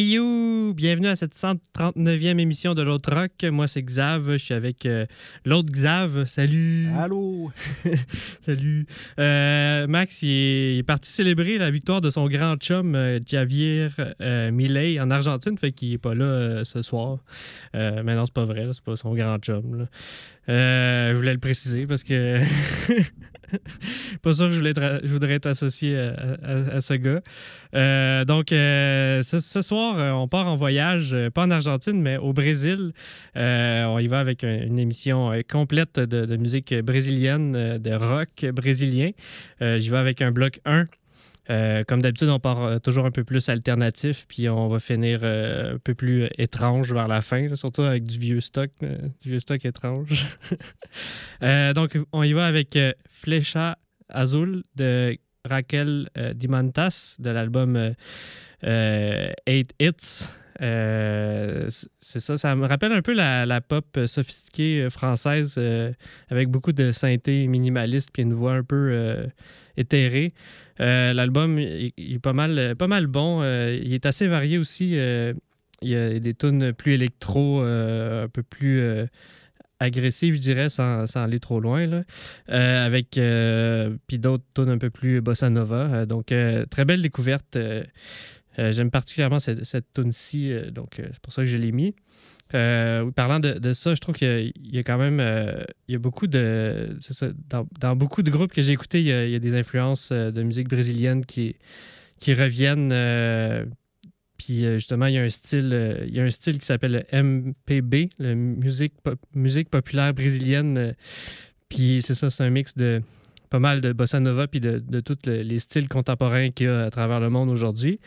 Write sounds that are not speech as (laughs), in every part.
Bienvenue à cette 139e émission de l'autre rock. Moi, c'est Xav. Je suis avec euh, l'autre Xav. Salut! Allô? (laughs) Salut! Euh, Max, il est, il est parti célébrer la victoire de son grand chum, euh, Javier Milei, en Argentine. Fait qu'il est pas là ce soir. Mais non, c'est pas vrai. C'est pas son grand chum. là. Je voulais le préciser parce que. (laughs) (laughs) pas sûr que je, je voudrais être associé à, ce gars. Euh, donc, euh, ce, soir, euh, on part en voyage, pas en Argentine, mais au Brésil. On y va avec un- une émission complète de, de musique brésilienne, de rock brésilien. J'y vais avec un bloc 1. Euh, comme d'habitude, on part euh, toujours un peu plus alternatif, puis on va finir euh, un peu plus étrange vers la fin, surtout avec du vieux stock, du vieux stock étrange. (laughs) Donc, on y va avec Flecha Azul de Raquel Dimantas de l'album Eight Hits. C'est ça, ça me rappelle un peu la, pop sophistiquée française avec beaucoup de synthé minimaliste puis une voix un peu éthérée. Euh, L'album il est pas mal, pas mal bon. Euh, il est assez varié aussi. Euh, il y a des tunes plus électro, un peu plus agressives, je dirais, sans, aller trop loin. Avec puis d'autres tunes un peu plus bossa nova. Donc, très belle découverte. J'aime particulièrement cette, cette tune-ci, donc c'est pour ça que je l'ai mis. Euh, parlant de, ça, je trouve qu'il y a- quand même euh, il y a beaucoup de. dans, beaucoup de groupes que j'ai écoutés, il y, a, des influences euh, de musique brésilienne qui, qui reviennent. puis justement, il y a un style, il y a un style qui s'appelle le MPB, la musique, musique populaire brésilienne. puis c'est ça, c'est un mix de pas mal de bossa nova puis de, tous le- les styles contemporains qu'il y a à travers le monde aujourd'hui,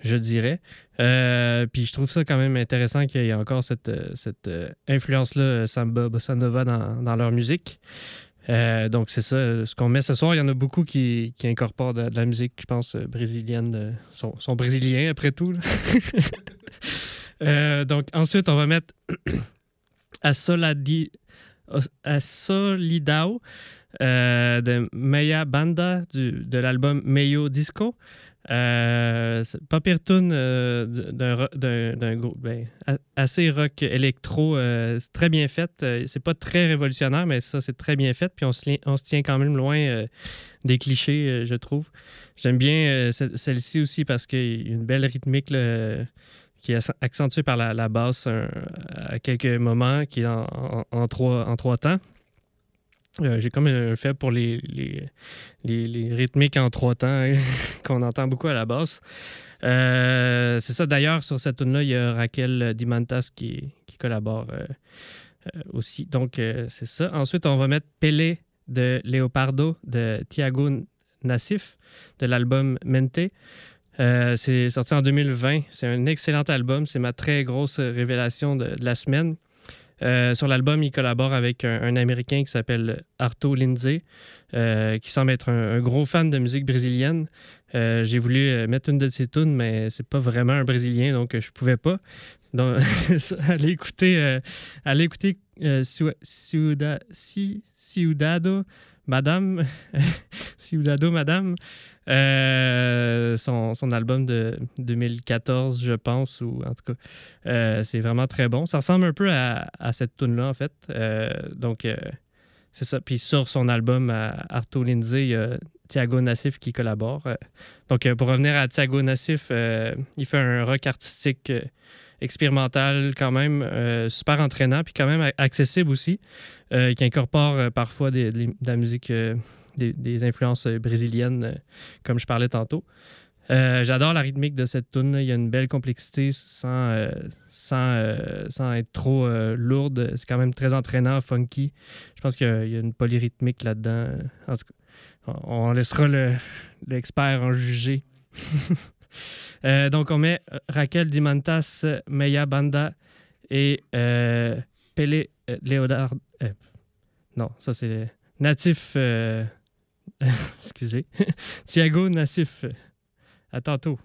je dirais. Euh, puis je trouve ça quand même intéressant qu'il y ait encore cette, euh, influence-là, euh, samba, bossa nova dans, leur musique. Donc c'est ça, ce qu'on met ce soir. Il y en a beaucoup qui, incorporent de, la musique, je pense, brésilienne. sont, sont brésiliens après tout. (laughs) donc ensuite, on va mettre (clears throat) à Soladi, à Solidao euh, de Meia Banda du- de l'album Meio Disco. Euh, pas tune euh, d'un ro- d'un d'un groupe ben, assez rock électro, euh, très bien fait. Euh, c'est pas très révolutionnaire, mais ça, c'est très bien fait. Puis on se, on se tient quand même loin des clichés, je trouve. J'aime bien ce- celle-ci aussi parce qu'il y a une belle rythmique qui est acc- accentuée par la, basse à quelques moments, qui est en- en trois, en trois temps. Euh, J'ai comme un fait pour les, les, les- rythmiques en trois temps hein, (laughs) qu'on entend beaucoup à la basse. Euh, c'est ça, d'ailleurs, sur cette tune là il y a Raquel Dimantas qui, qui collabore euh, euh, aussi. Donc, euh, c'est ça. Ensuite, on va mettre Pelé de Leopardo de Thiago Nassif de l'album Mente. Euh, c'est sorti en 2020. C'est un excellent album. C'est ma très grosse révélation de la semaine. Euh, sur l'album, il collabore avec un, Américain qui s'appelle Arto Lindsay, euh, qui semble être un, gros fan de musique brésilienne. Euh, J'ai voulu mettre une de ses tunes, mais c'est pas vraiment un Brésilien, donc je pouvais pas. Donc, (laughs) allez écouter, allez écouter Ciu- Ciuda- Ci- Ciudado, Madame, (laughs) Ciudado, Madame, euh, son, son album de 2014, je pense, ou en tout cas, euh, c'est vraiment très bon. Ça ressemble un peu à, à cette tune-là, en fait. Euh, donc, c'est ça. Puis sur son album à Arto Lindsay, il y a Thiago Nassif qui collabore. Donc, pour revenir à Thiago Nassif, il fait un rock artistique expérimental quand même, super entraînant, puis quand même accessible aussi, qui incorpore parfois de la musique, des, influences euh, brésiliennes, euh, comme je parlais tantôt. Euh, J'adore la rythmique de cette tune. Il y a une belle complexité sans, sans, sans être trop lourde. C'est quand même très entraînant, funky. Je pense qu'il y, a- une polyrythmique là-dedans. En tout cas, on laissera le- l'expert en juger. (laughs) Donc, on met Raquel Dimantas, Meya Banda et Pele euh, non, ça c'est Natif. (laughs) excusez. (laughs) Thiago Nassif. À tantôt.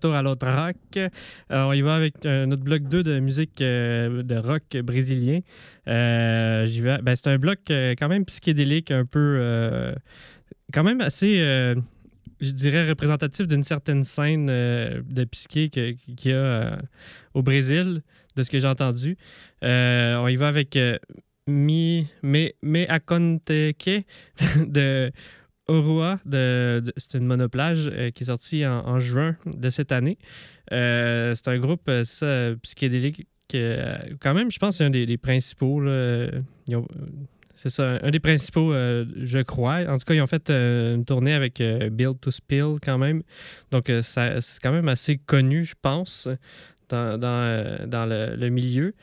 retour à l'autre rock. Euh, on y va avec euh, notre bloc 2 de musique euh, de rock brésilien. Euh, ben, c'est un bloc quand même psychédélique, un peu. quand même assez. je dirais représentatif d'une certaine scène de psyché qu'il y a au Brésil, de ce que j'ai entendu. on y va avec Mi, Me, Me Aconteque (laughs) de Oroa, de, de c'est une monoplage euh, qui est sortie en, juin de cette année. Euh, c'est un groupe euh, psychédélique que, quand même, je pense, c'est un des, principaux. c'est ça, un des principaux, je crois. En tout cas, ils ont fait une tournée avec Build to Spill quand même. Donc, c'est quand même assez connu, je pense, dans, le, milieu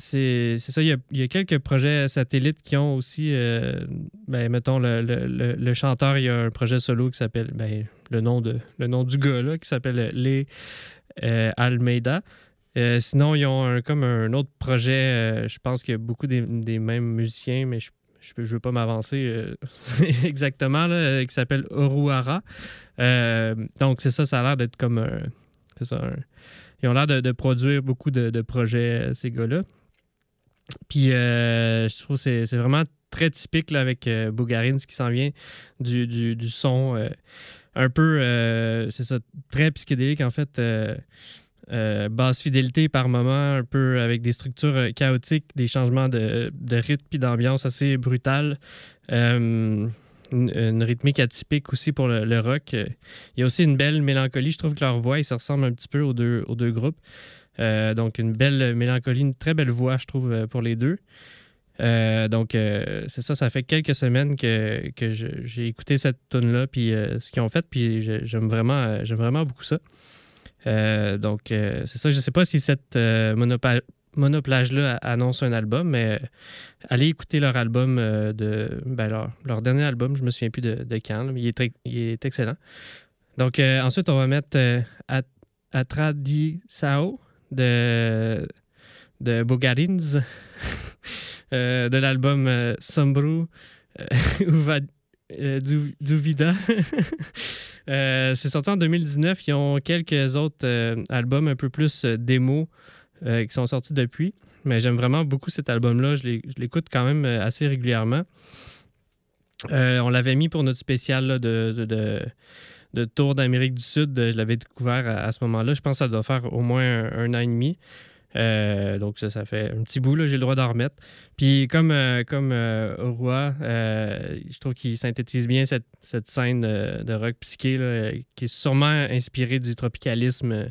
c'est ça, il y, a, il y a quelques projets satellites qui ont aussi, euh, ben, mettons, le, le- le- le chanteur, il y a un projet solo qui s'appelle, ben, le, nom le nom du gars, là, qui s'appelle Les euh, Almeida. Euh, sinon, ils ont comme un autre projet, je pense qu'il y a beaucoup des, des mêmes musiciens, mais je ne veux pas m'avancer (laughs) exactement, là, qui s'appelle Oruara. Donc, c'est ça, ça a l'air d'être comme un. C'est ça. un- ils ont l'air de, de produire beaucoup de, de projets, ces gars-là. Puis, euh, je trouve que c'est vraiment très typique là, avec euh, ce qui s'en vient du, du- son euh, un peu, euh, c'est ça, très psychédélique en fait. basse fidélité par moment, un peu avec des structures chaotiques, des changements de, de rythme puis d'ambiance assez brutales. Une, rythmique atypique aussi pour le, rock. Il y a aussi une belle mélancolie. Je trouve que leur voix, ils se ressemblent un petit peu aux deux, aux deux groupes. Euh, donc, une belle mélancolie, une très belle voix, je trouve, euh, pour les deux. Euh, donc, c'est ça, ça fait quelques semaines que, que j'ai écouté cette tune-là, puis ce qu'ils ont fait, puis j'aime vraiment, vraiment beaucoup ça. Donc, c'est ça. Je ne sais pas si cette monoplage-là annonce un album, mais allez écouter leur album de. Ben, leur, dernier album, je me souviens plus de, de quand, mais il est, il est excellent. Donc, ensuite, on va mettre euh, At- Atradisao de, de Bogarins, (laughs) euh, de l'album euh, Sombru (laughs) Du-. (laughs) Euh, c'est sorti en 2019. Ils ont quelques autres euh, albums un peu plus euh, démo qui sont sortis depuis. Mais j'aime vraiment beaucoup cet album-là. Je l'écoute quand même assez régulièrement. On l'avait mis pour notre spécial là, de- de Tour d'Amérique du Sud. Je l'avais découvert à, ce moment-là. Je pense que ça doit faire au moins un, an et demi. Euh, donc ça, ça fait un petit bout, là, j'ai le droit d'en remettre. Puis comme, euh, comme euh, euh, je trouve qu'il synthétise bien cette, cette scène euh, de rock psyché là, euh, qui est sûrement inspirée du tropicalisme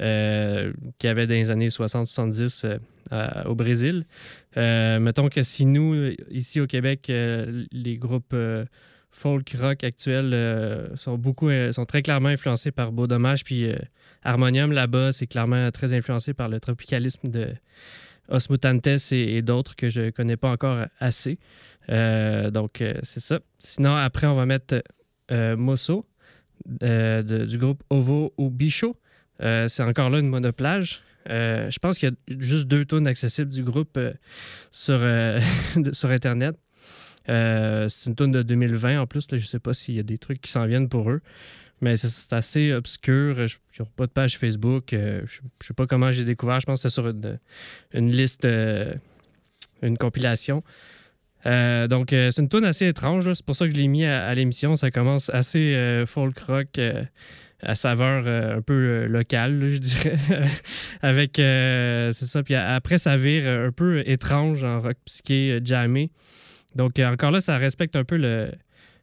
euh, qu'il y avait dans les années 60-70 euh, à- au Brésil. Euh, mettons que si nous, ici au Québec, euh, les groupes euh, folk rock actuels euh, sont beaucoup euh, très clairement influencés par Beau Dommage puis euh, Harmonium là-bas, c'est clairement très influencé par le tropicalisme de Os Mutantes et, d'autres que je connais pas encore assez. Donc, c'est ça. Sinon, après, on va mettre Mosso du groupe Ovo ou Bichot. Euh, c'est encore là une monoplage. Je pense qu'il y a juste deux tonnes accessibles du groupe (laughs) sur Internet. Euh, c'est une tonne de 2020 en plus. Je ne sais pas s'il y a des trucs qui s'en viennent pour eux. Mais c'est- assez obscur. Je n'ai pas de page Facebook. Euh, je ne sais pas comment j'ai découvert. Je pense que c'était sur une, liste, euh, une compilation. Donc, c'est une tune assez étrange. C'est pour ça que je l'ai mis à, l'émission. Ça commence assez folk rock à saveur un peu locale, je dirais. (laughs) Avec, c'est ça. Puis après, ça vire un peu étrange en rock psyché jammé. Donc, euh, encore là, ça respecte un peu le,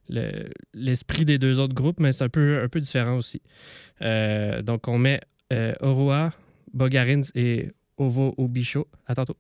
le- l'esprit des deux autres groupes, mais c'est un peu, un peu différent aussi. Euh, donc, on met euh, Oroa, Bogarins et Ovo Obicho. À tantôt.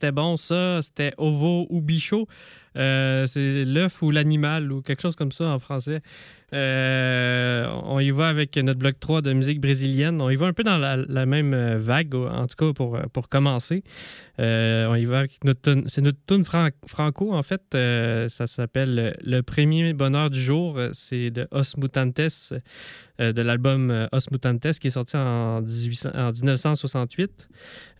C'était bon, ça. C'était ovo ou bichot. Euh, c'est l'œuf ou l'animal ou quelque chose comme ça en français. Euh, on y va avec notre bloc 3 de musique brésilienne. On y va un peu dans la, même euh, vague, en tout cas pour, pour commencer. Euh, on y va avec notre c'est notre tune fran- franco en fait. Euh, ça s'appelle Le premier bonheur du jour. C'est de Os Mutantes, euh, de l'album euh, Os Mutantes qui est sorti en, 1800 en 1968.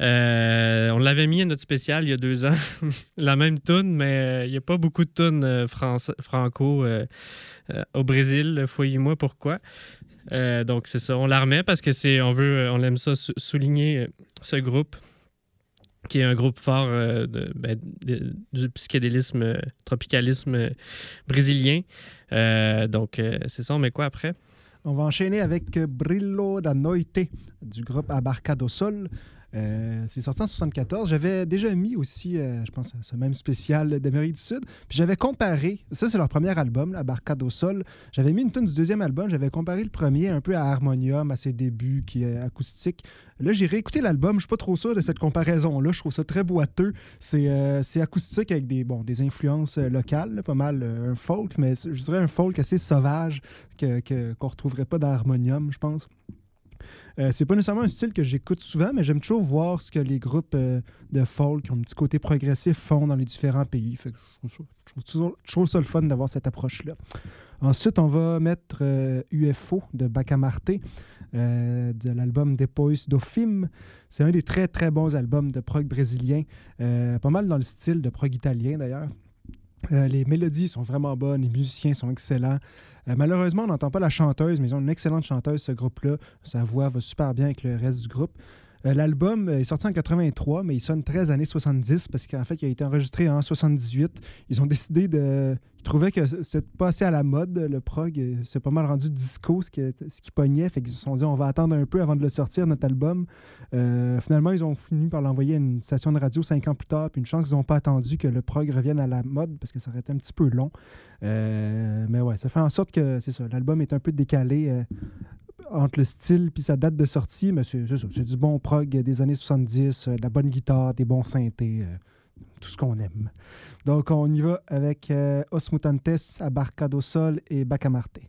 Euh, on l'avait mis à notre spécial il y a deux ans, (laughs) la même tune, mais euh, il n'y a pas beaucoup de tunes euh, franco euh, euh, au Brésil. Foyez-moi pourquoi? Euh, donc c'est ça, on la remet parce que c'est, on veut, on aime ça sou- souligner euh, ce groupe qui est un groupe fort euh, ben, du psychédélisme, euh, tropicalisme euh, brésilien. Euh, donc euh, c'est ça, on met quoi après? On va enchaîner avec euh, Brillo da Noite du groupe Abarcado Sol. Euh, c'est sorti en 74. J'avais déjà mis aussi, euh, je pense, ce même spécial d'Amérique du Sud. Puis j'avais comparé, ça c'est leur premier album, Abarcado Sol. J'avais mis une tonne du deuxième album. J'avais comparé le premier un peu à Harmonium, à ses débuts, qui est acoustique. Là, j'ai réécouté l'album. Je suis pas trop sûr de cette comparaison-là. Je trouve ça très boiteux. C'est euh, acoustique avec des, bon, des influences locales, pas mal un folk, mais je dirais un folk assez sauvage que- que- qu'on retrouverait pas dans Harmonium, je pense. Euh, c'est pas nécessairement un style que j'écoute souvent, mais j'aime toujours voir ce que les groupes euh, de folk qui ont un petit côté progressif font dans les différents pays. Je, trouve je ça le fun d'avoir cette approche-là. Ensuite, on va mettre euh, UFO de Bacamarte, euh, de l'album Depois do. C'est un des très très bons albums de prog brésilien, euh, pas mal dans le style de prog italien d'ailleurs. Euh, les mélodies sont vraiment bonnes, les musiciens sont excellents. Euh, malheureusement, on n'entend pas la chanteuse, mais ils ont une excellente chanteuse, ce groupe-là. Sa voix va super bien avec le reste du groupe. Euh, L'album est sorti en 83, mais il sonne 13 années 70 parce qu'en fait, il a été enregistré en 78. Ils ont décidé de. Ils trouvaient que c'était pas assez à la mode, le prog. C'est pas mal rendu disco, ce qui, pognait. Fait qu'ils se sont dit, on va attendre un peu avant de le sortir, notre album. Euh, finalement, ils ont fini par l'envoyer à une station de radio cinq ans plus tard. Puis une chance qu'ils n'ont pas attendu que le prog revienne à la mode parce que ça aurait été un petit peu long. Euh, mais ouais, ça fait en sorte que c'est ça. L'album est un peu décalé entre le style puis sa date de sortie, mais c'est du bon prog des années 70, euh, de la bonne guitare, des bons synthés, euh, tout ce qu'on aime. Donc on y va avec euh, Os Mutantes, Abarcado Sol et Bacamarte.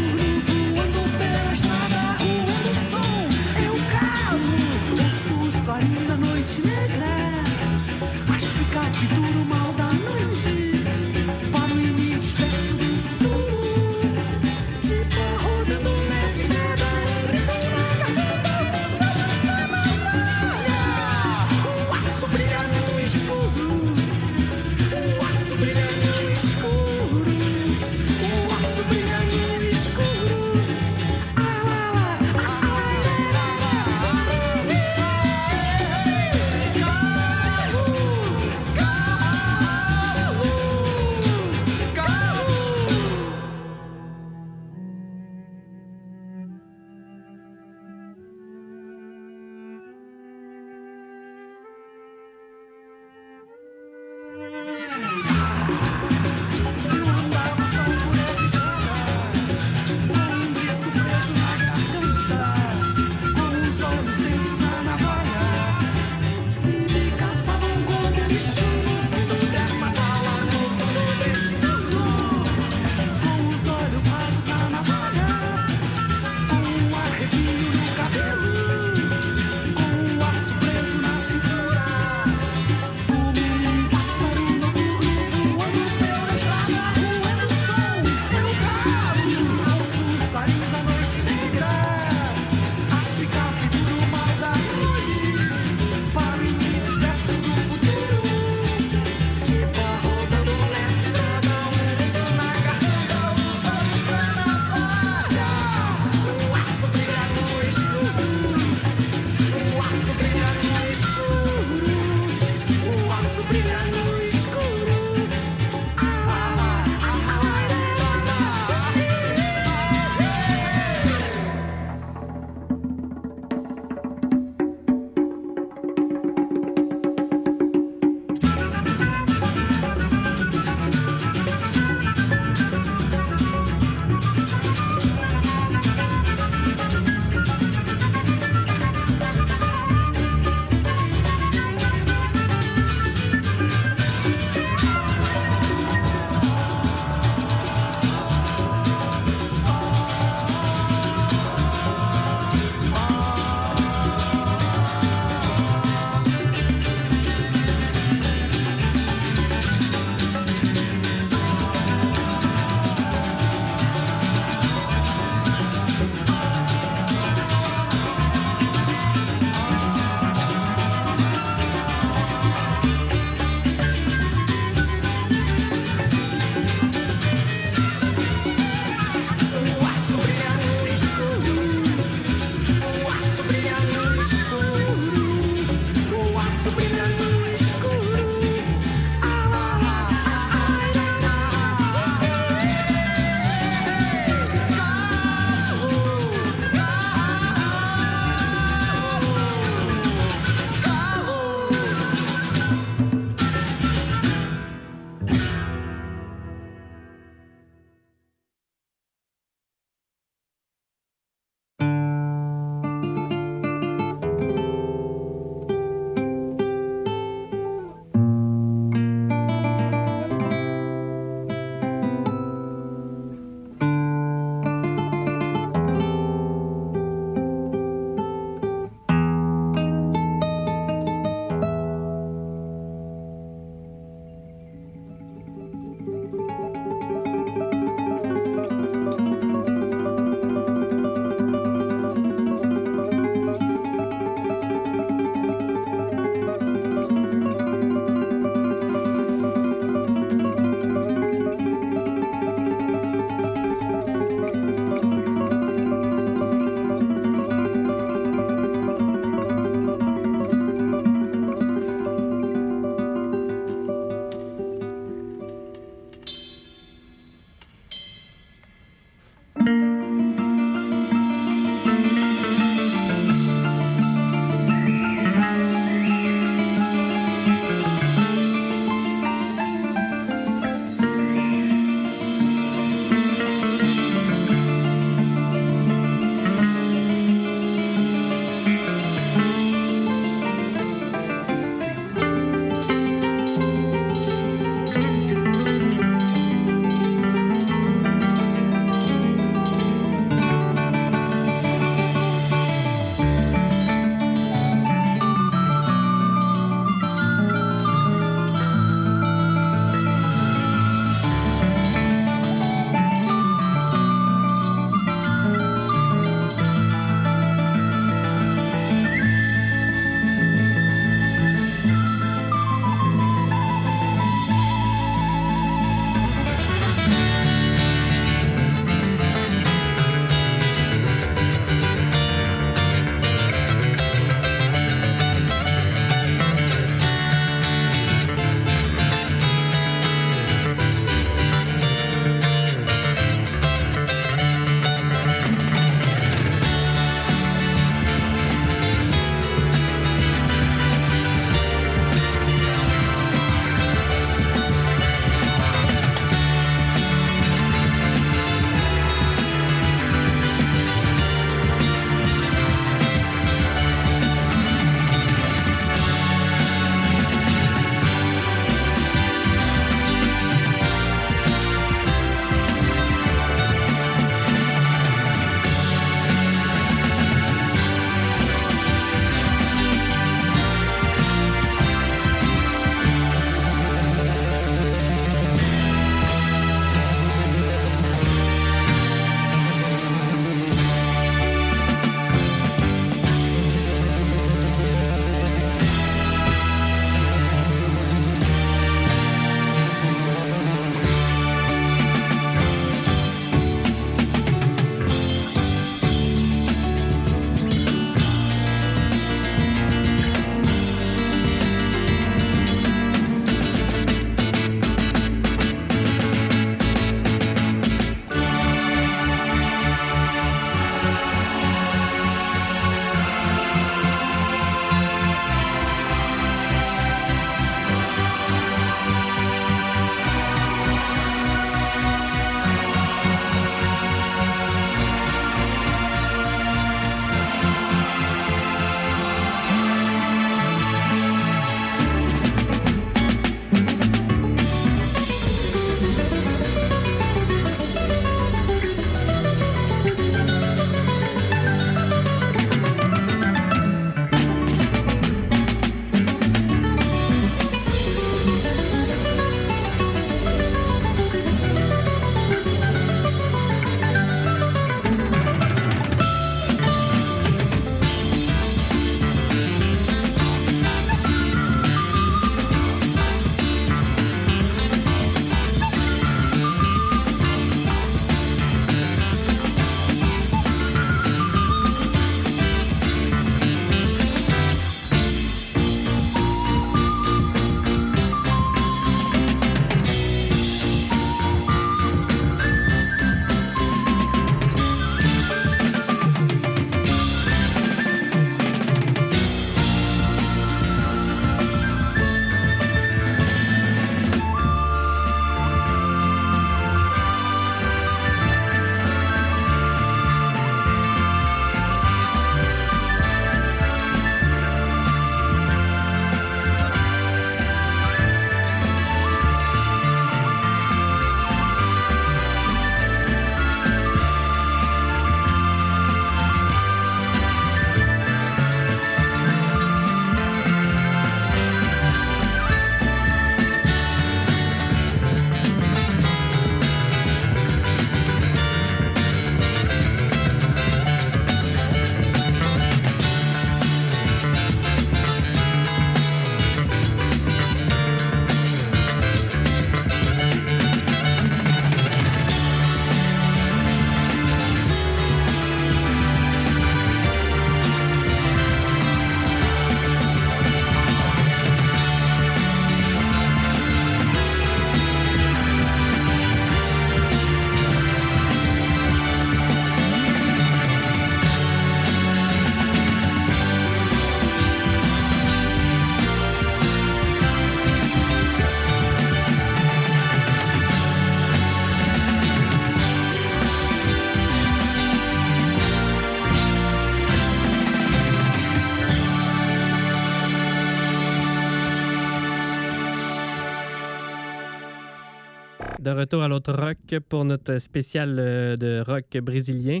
Retour à l'autre rock pour notre spécial euh, de rock brésilien.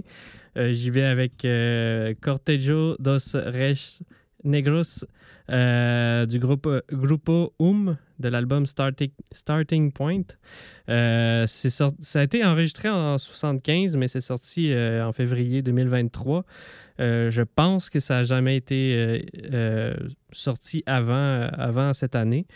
Euh, J'y vais avec euh, Cortejo dos Reis Negros euh, du groupe Grupo Um de l'album Starting, Point. Euh, c'est sort- ça a été enregistré en 75, mais c'est sorti en février 2023. Euh, je pense que ça n'a jamais été sorti avant, avant cette année.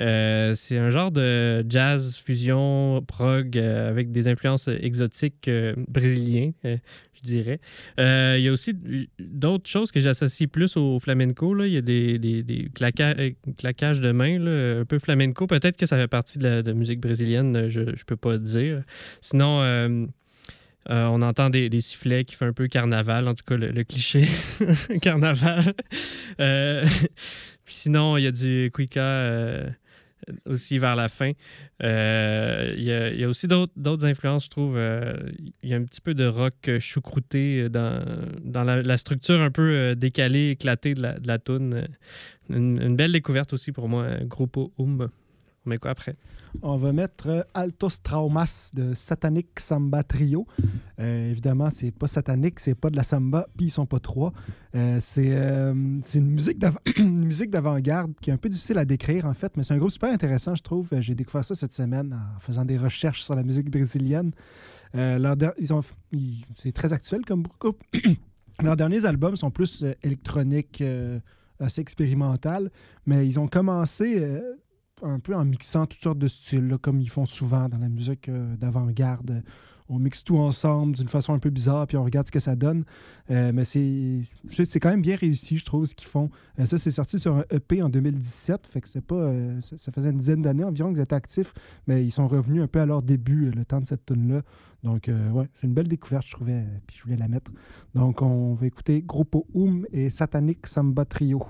Euh, c'est un genre de jazz fusion prog euh, avec des influences exotiques euh, brésiliens, euh, je dirais. Il y a aussi d'autres choses que j'associe plus au flamenco. Il y a des, des, claquages, de mains, un peu flamenco. Peut-être que ça fait partie de la musique brésilienne, je ne peux pas dire. Sinon, on entend des, sifflets qui font un peu carnaval, en tout cas le, cliché (laughs) carnaval. (laughs) Sinon, il y a du cuica aussi vers la fin. Euh, Il y, a, aussi d'autres influences, je trouve. Euh, il y a un petit peu de rock euh, choucrouté dans, dans la, structure un peu décalée, éclatée de la, de la toune. Une, belle découverte aussi pour moi, Grupo Um. On quoi après? On va mettre euh, Altos Traumas de Satanic Samba Trio. Euh, évidemment, c'est pas satanique, c'est pas de la samba, puis ils sont pas trois. Euh, c'est (coughs) une musique d'avant-garde qui est un peu difficile à décrire, en fait, mais c'est un groupe super intéressant, je trouve. J'ai découvert ça cette semaine en faisant des recherches sur la musique brésilienne. Leur c'est très actuel comme groupe. (coughs) Leurs derniers albums sont plus électroniques, assez expérimental, mais ils ont commencé un peu en mixant toutes sortes de styles, là, comme ils font souvent dans la musique euh, d'avant-garde. On mixe tout ensemble d'une façon un peu bizarre, puis on regarde ce que ça donne. Euh, mais c'est quand même bien réussi, je trouve, ce qu'ils font. Euh, ça, c'est sorti sur un EP en 2017, fait que c'est pas. euh, ça, faisait une dizaine d'années environ qu'ils étaient actifs, mais ils sont revenus un peu à leur début, euh, le temps de cette tune-là. Donc, euh, ouais, c'est une belle découverte, je trouvais, euh, puis je voulais la mettre. Donc, on va écouter Grupo Um et Satanic Samba Trio.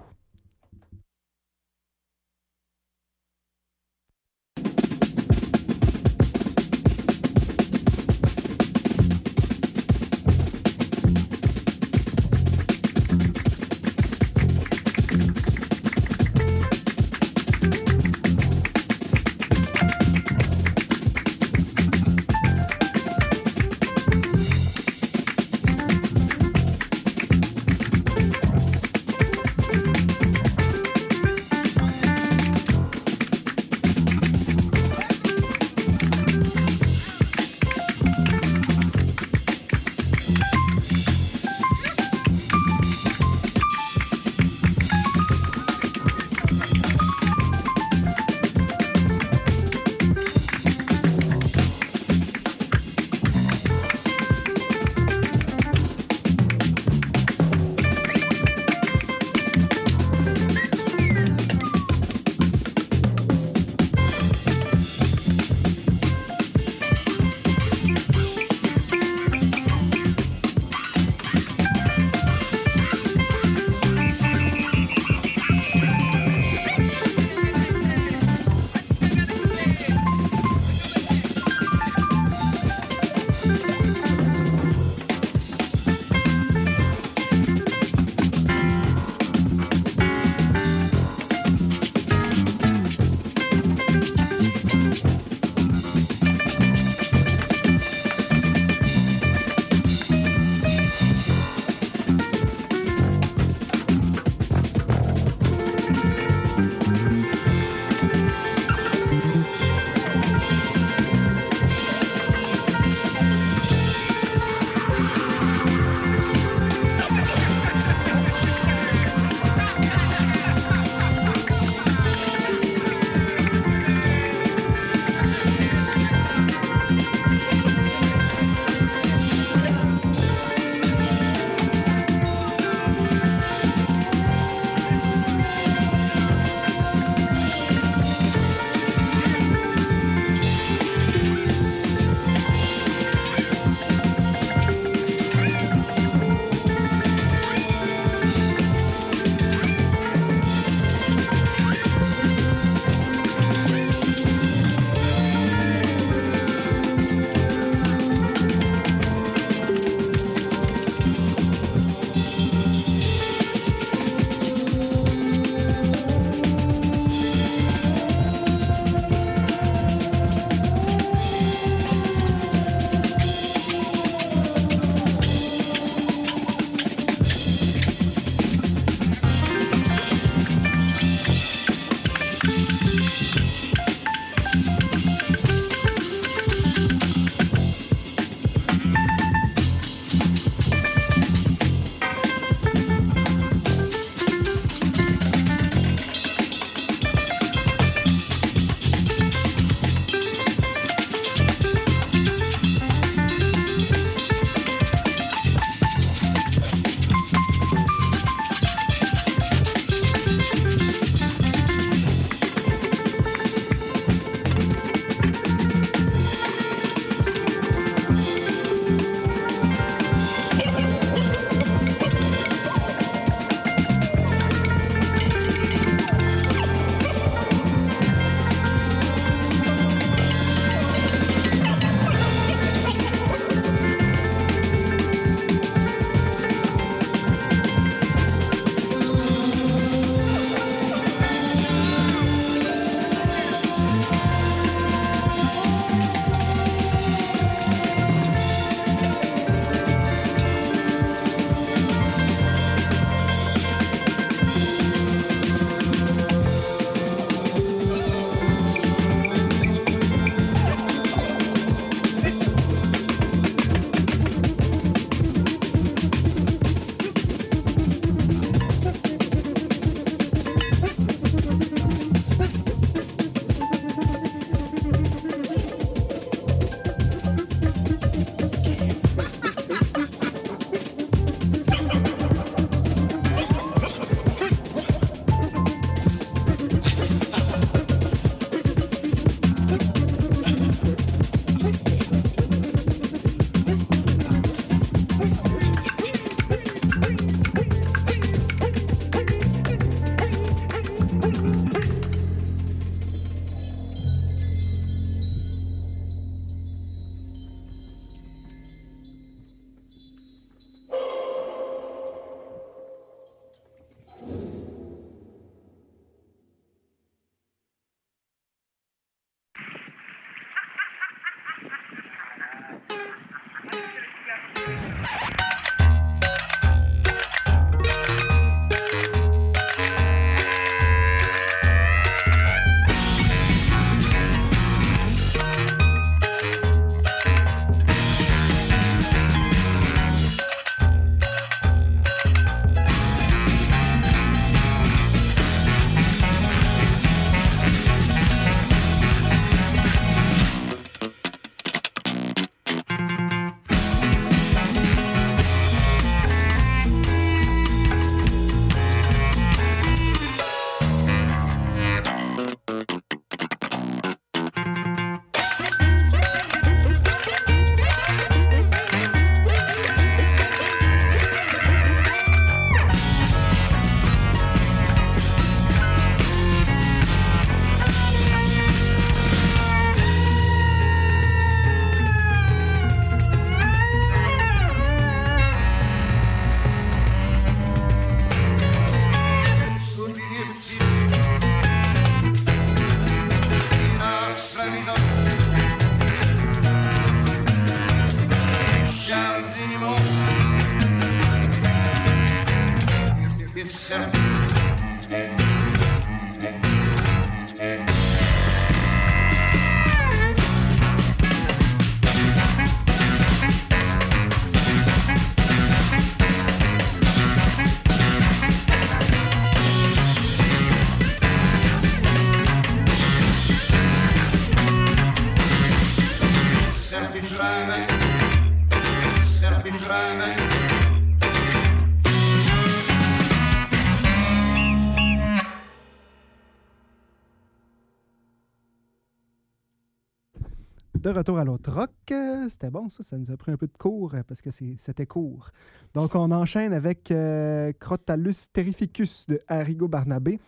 De retour à l'autre rock, euh, c'était bon ça, ça nous a pris un peu de cours euh, parce que c'était court. Donc on enchaîne avec euh, Crotalus terrificus de Arrigo Barnabé,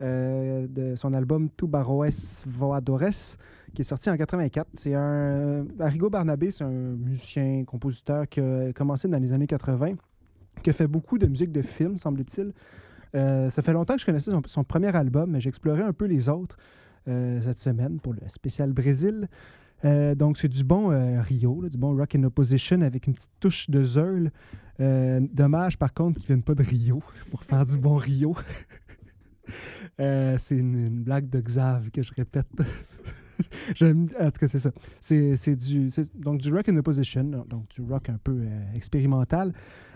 euh, de son album Tubaroes Voadores, qui est sorti en 84. C'est un Arrigo Barnabé, c'est un musicien, compositeur qui a commencé dans les années 80, qui a fait beaucoup de musique de film, semble-t-il. Ça fait longtemps que je connaissais son, premier album, mais j'ai exploré un peu les autres cette semaine pour le spécial Brésil. Euh, donc, c'est du bon euh, Rio, du bon rock in opposition avec une petite touche de Zeul. Euh, dommage, par contre, qu'ils ne viennent pas de Rio (laughs) pour faire du bon Rio. (laughs) C'est une, blague de Xav que je répète. (laughs) J'aime, en tout cas, c'est ça. C'est, du, donc du rock in opposition, donc du rock un peu expérimental.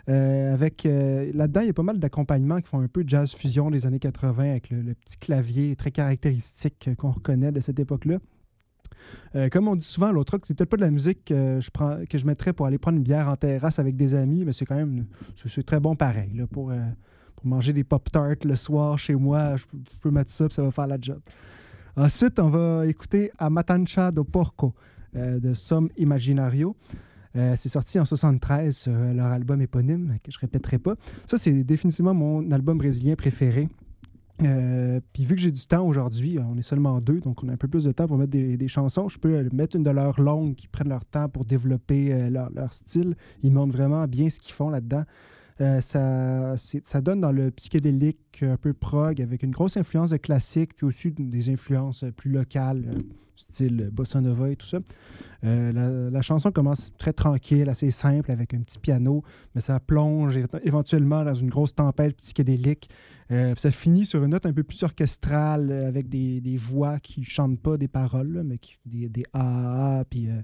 Avec là-dedans, il y a pas mal d'accompagnements qui font un peu jazz fusion des années 80 avec le, petit clavier très caractéristique qu'on reconnaît de cette époque-là. Euh, comme on dit souvent, l'autre rock, c'est peut-être pas de la musique que je, prends, mettrais pour aller prendre une bière en terrasse avec des amis, mais c'est quand même très bon pareil. euh, pour manger des Pop-Tarts le soir chez moi, je, peux- mettre ça, puis ça va faire la job. Ensuite, on va écouter A Matancha do Porco euh, de Som Imaginario. C'est sorti en 73 sur leur album éponyme, que je répéterai pas. Ça, c'est définitivement mon album brésilien préféré. Euh, puis vu que j'ai du temps aujourd'hui, on est seulement deux, donc on a un peu plus de temps pour mettre des, chansons. Je peux euh, mettre une de leurs longues qui prennent leur temps pour développer euh, leur, leur style. Ils montrent vraiment bien ce qu'ils font là-dedans. Euh, ça, ça donne dans le psychédélique un peu prog avec une grosse influence de classique, puis aussi des influences plus locales, euh, style bossa nova et tout ça. Euh, la, chanson commence très tranquille, assez simple, avec un petit piano, mais ça plonge éventuellement dans une grosse tempête psychédélique. Euh, ça finit sur une note un peu plus orchestrale, euh, avec des, des voix qui chantent pas des paroles, mais qui, des, des ah, ah, puis euh,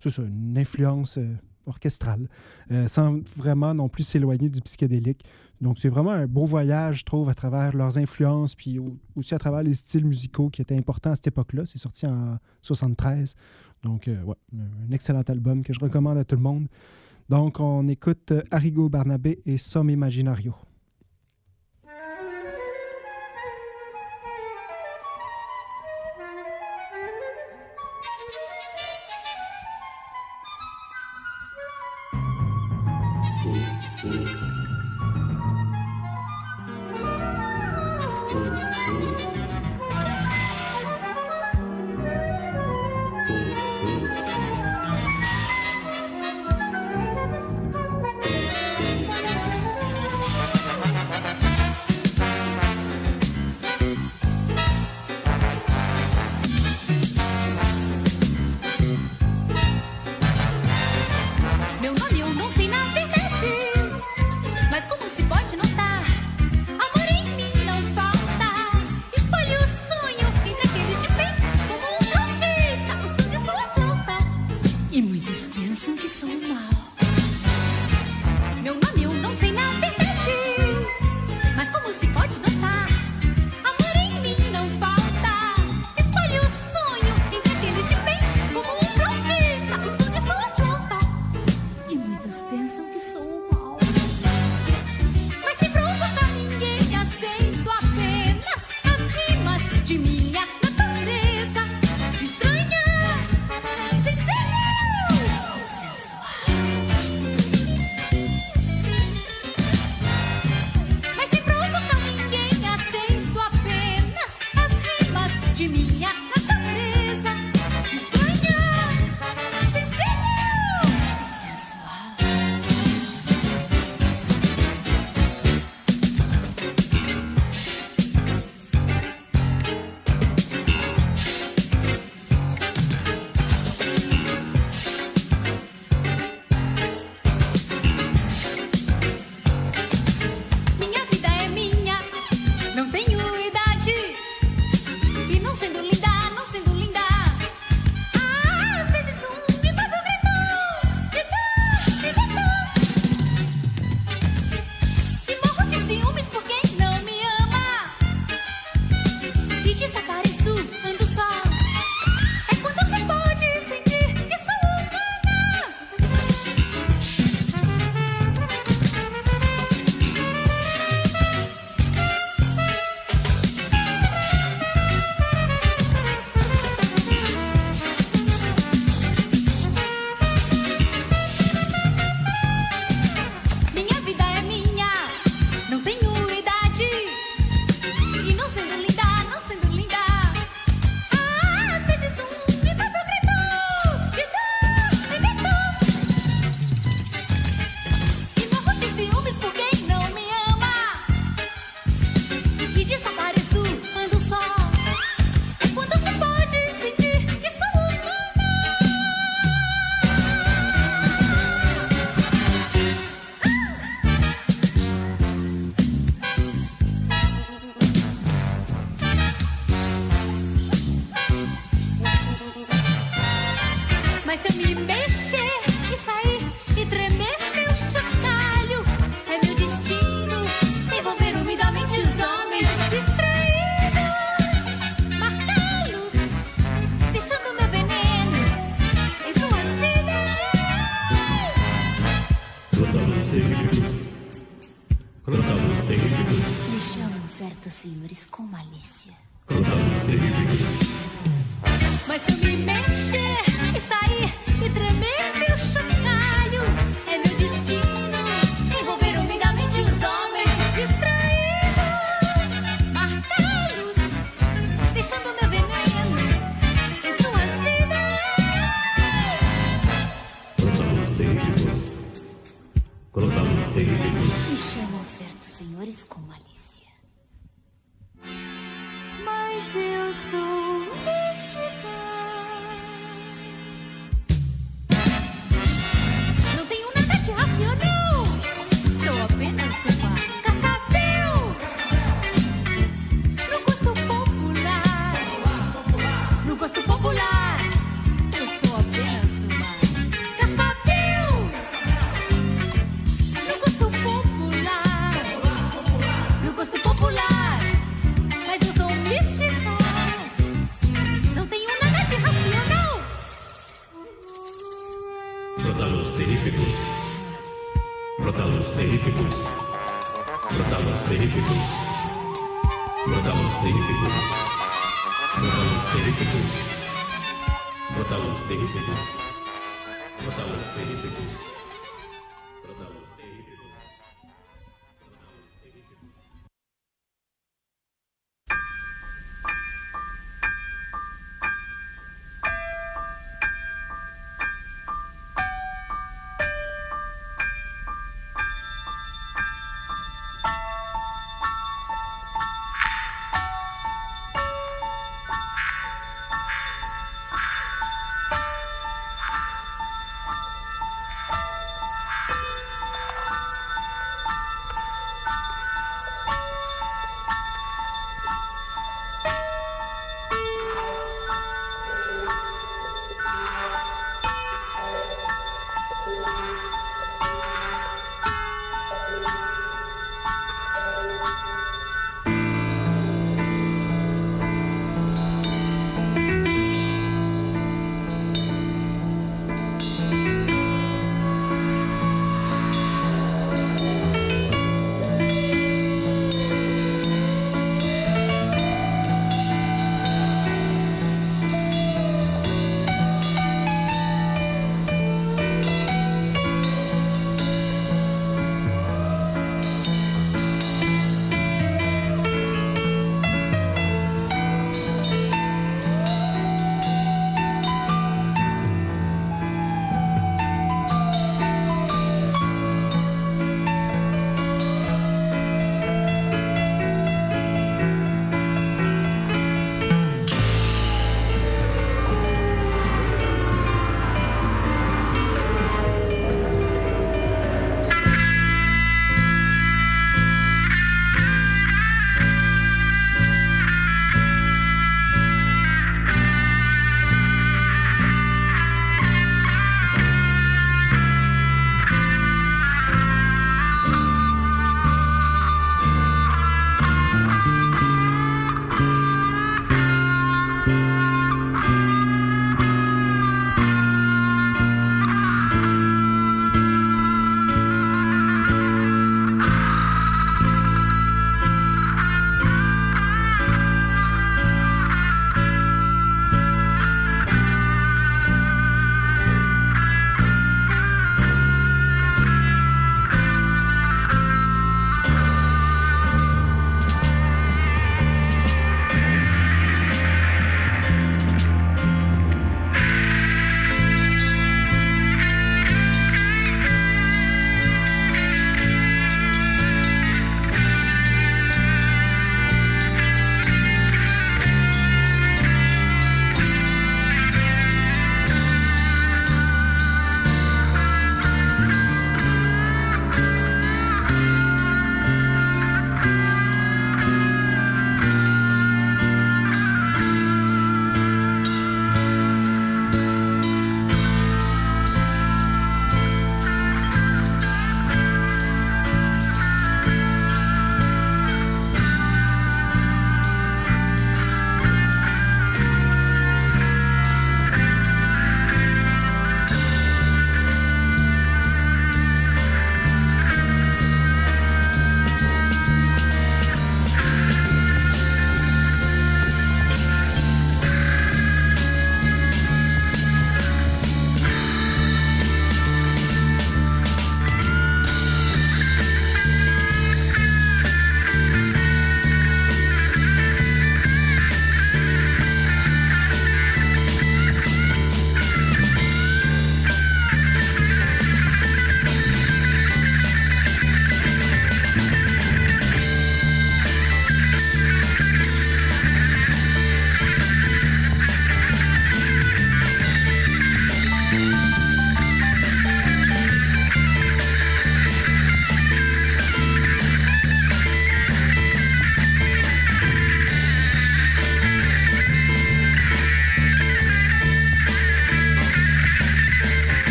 c'est une influence euh, orchestrale, euh, sans vraiment non plus s'éloigner du psychédélique. Donc c'est vraiment un beau voyage, je trouve, à travers leurs influences, puis au- aussi à travers les styles musicaux qui étaient importants à cette époque-là. C'est sorti en 73. Donc, euh, ouais, un excellent album que je recommande à tout le monde. Donc, on écoute euh, Arrigo Barnabé et Somme Imaginario. terríveis. Cantamos terríveis. Me chamam certos senhores com malícia. Terríveis. Mas se eu me mexer e sair. Me chamam certos senhores com ali.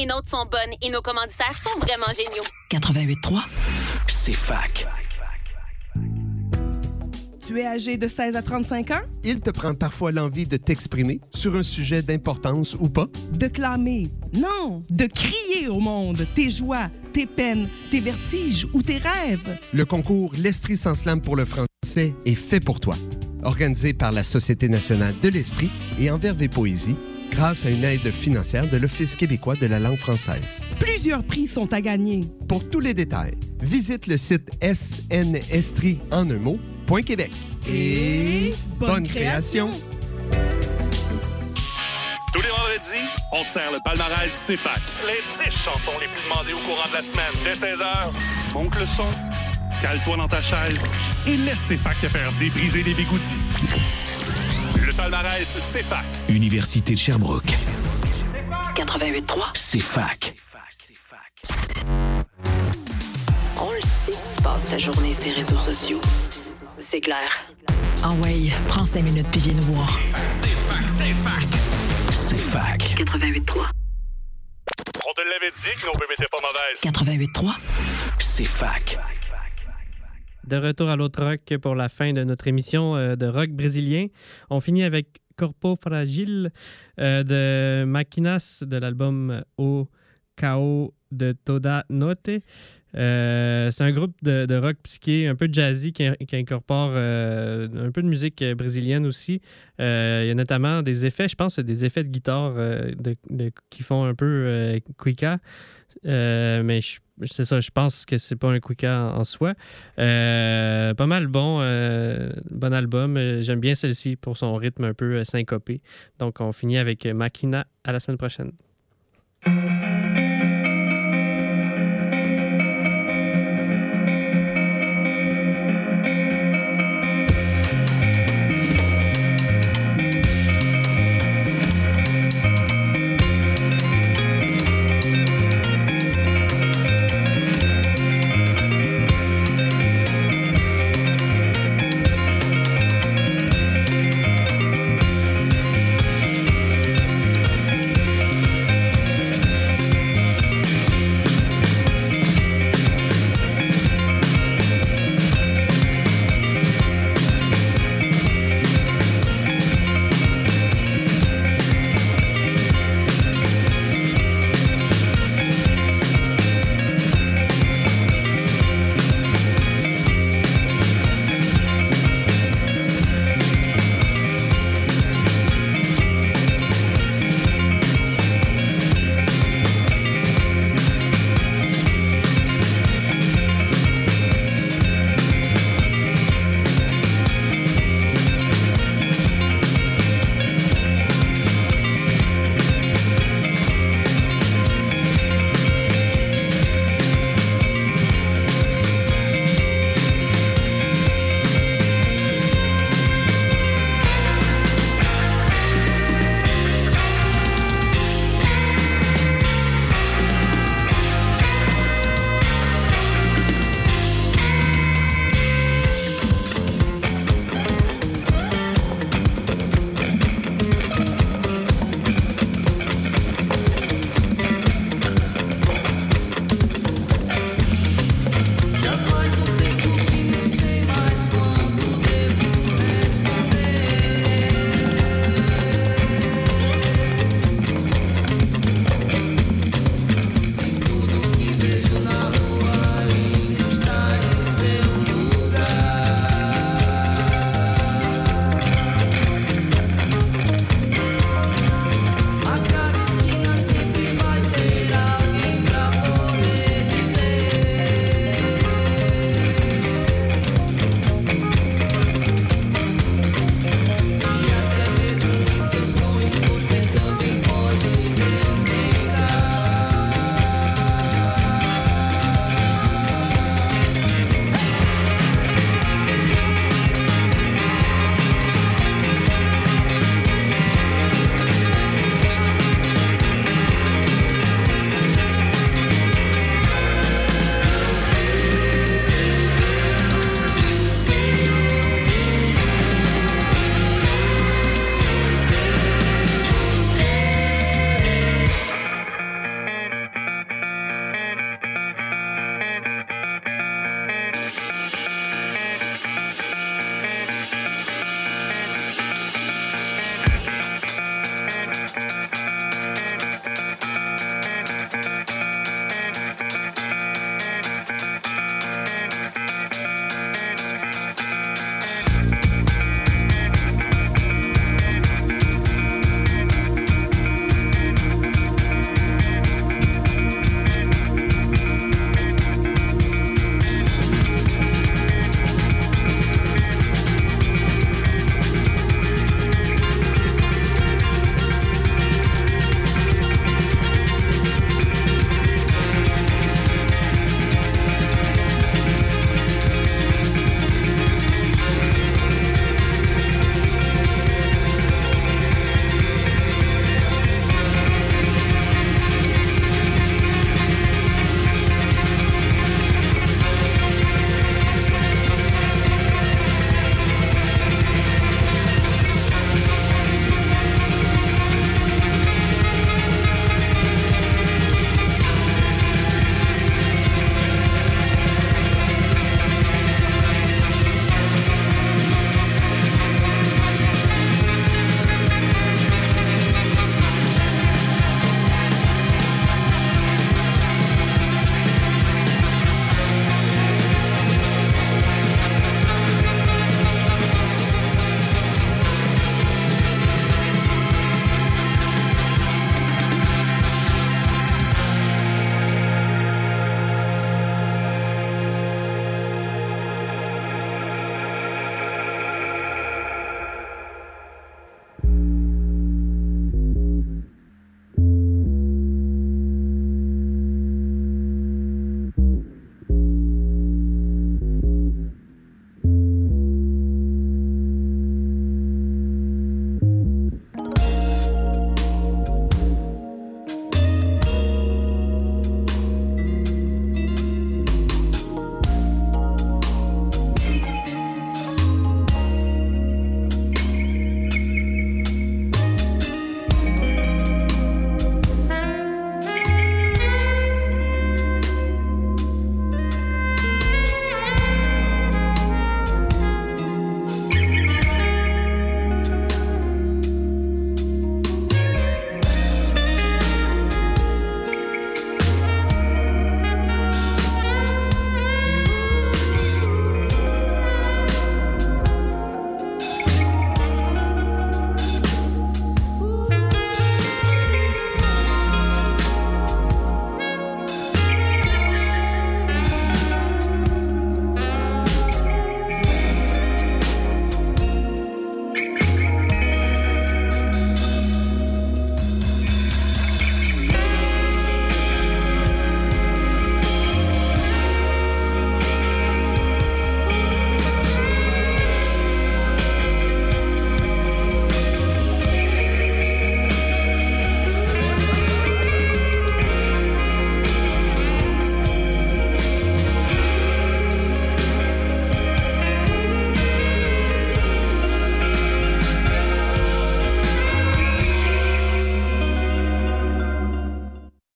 Les nôtres sont bonnes et nos commanditaires sont vraiment géniaux. 88.3, c'est fac. Tu es âgé de 16 à 35 ans? Il te prend parfois l'envie de t'exprimer sur un sujet d'importance ou pas? De clamer? Non, de crier au monde tes joies, tes peines, tes vertiges ou tes rêves? Le concours L'Estrie sans slam pour le français est fait pour toi. Organisé par la Société nationale de l'Estrie et Envers et Poésie, grâce à une aide financière de l'Office québécois de la langue française. Plusieurs prix sont à gagner. Pour tous les détails, visite le site snestrie en un mot, point Québec. Et bonne création! Tous les vendredis, on te sert le palmarès CFAC. Les 10 chansons les plus demandées au courant de la semaine. Dès 16h, monte le son, cale-toi dans ta chaise et laisse CFAC te faire défriser les bigoudis. Le palmarès CFAC. Université de Sherbrooke, 88.3, c'est fac. On le sait, tu passes ta journée sur les réseaux sociaux. C'est clair. Ah ouais, prends cinq minutes puis viens nous voir. C'est fac, c'est fac. C'est fac. 88.3, On te l'avait dit que nos bébés étaient pas mauvaises. 88.3, c'est fac. De retour à l'autre rock pour la fin de notre émission euh, de rock brésilien. On finit avec Corpo Fragile euh, de Maquinas de l'album O Cao de Toda Note. Euh, c'est un groupe de, rock psyché, un peu jazzy, qui, incorpore euh, un peu de musique euh, brésilienne aussi. Euh, il y a notamment des effets, je pense, c'est des effets de guitare euh, qui font un peu euh, Quicka. Euh, mais c'est ça, je pense que c'est pas un Quicka en, en soi. Euh, pas mal bon, euh, bon album. J'aime bien celle-ci pour son rythme un peu syncopé. Donc, on finit avec Machina. À la semaine prochaine.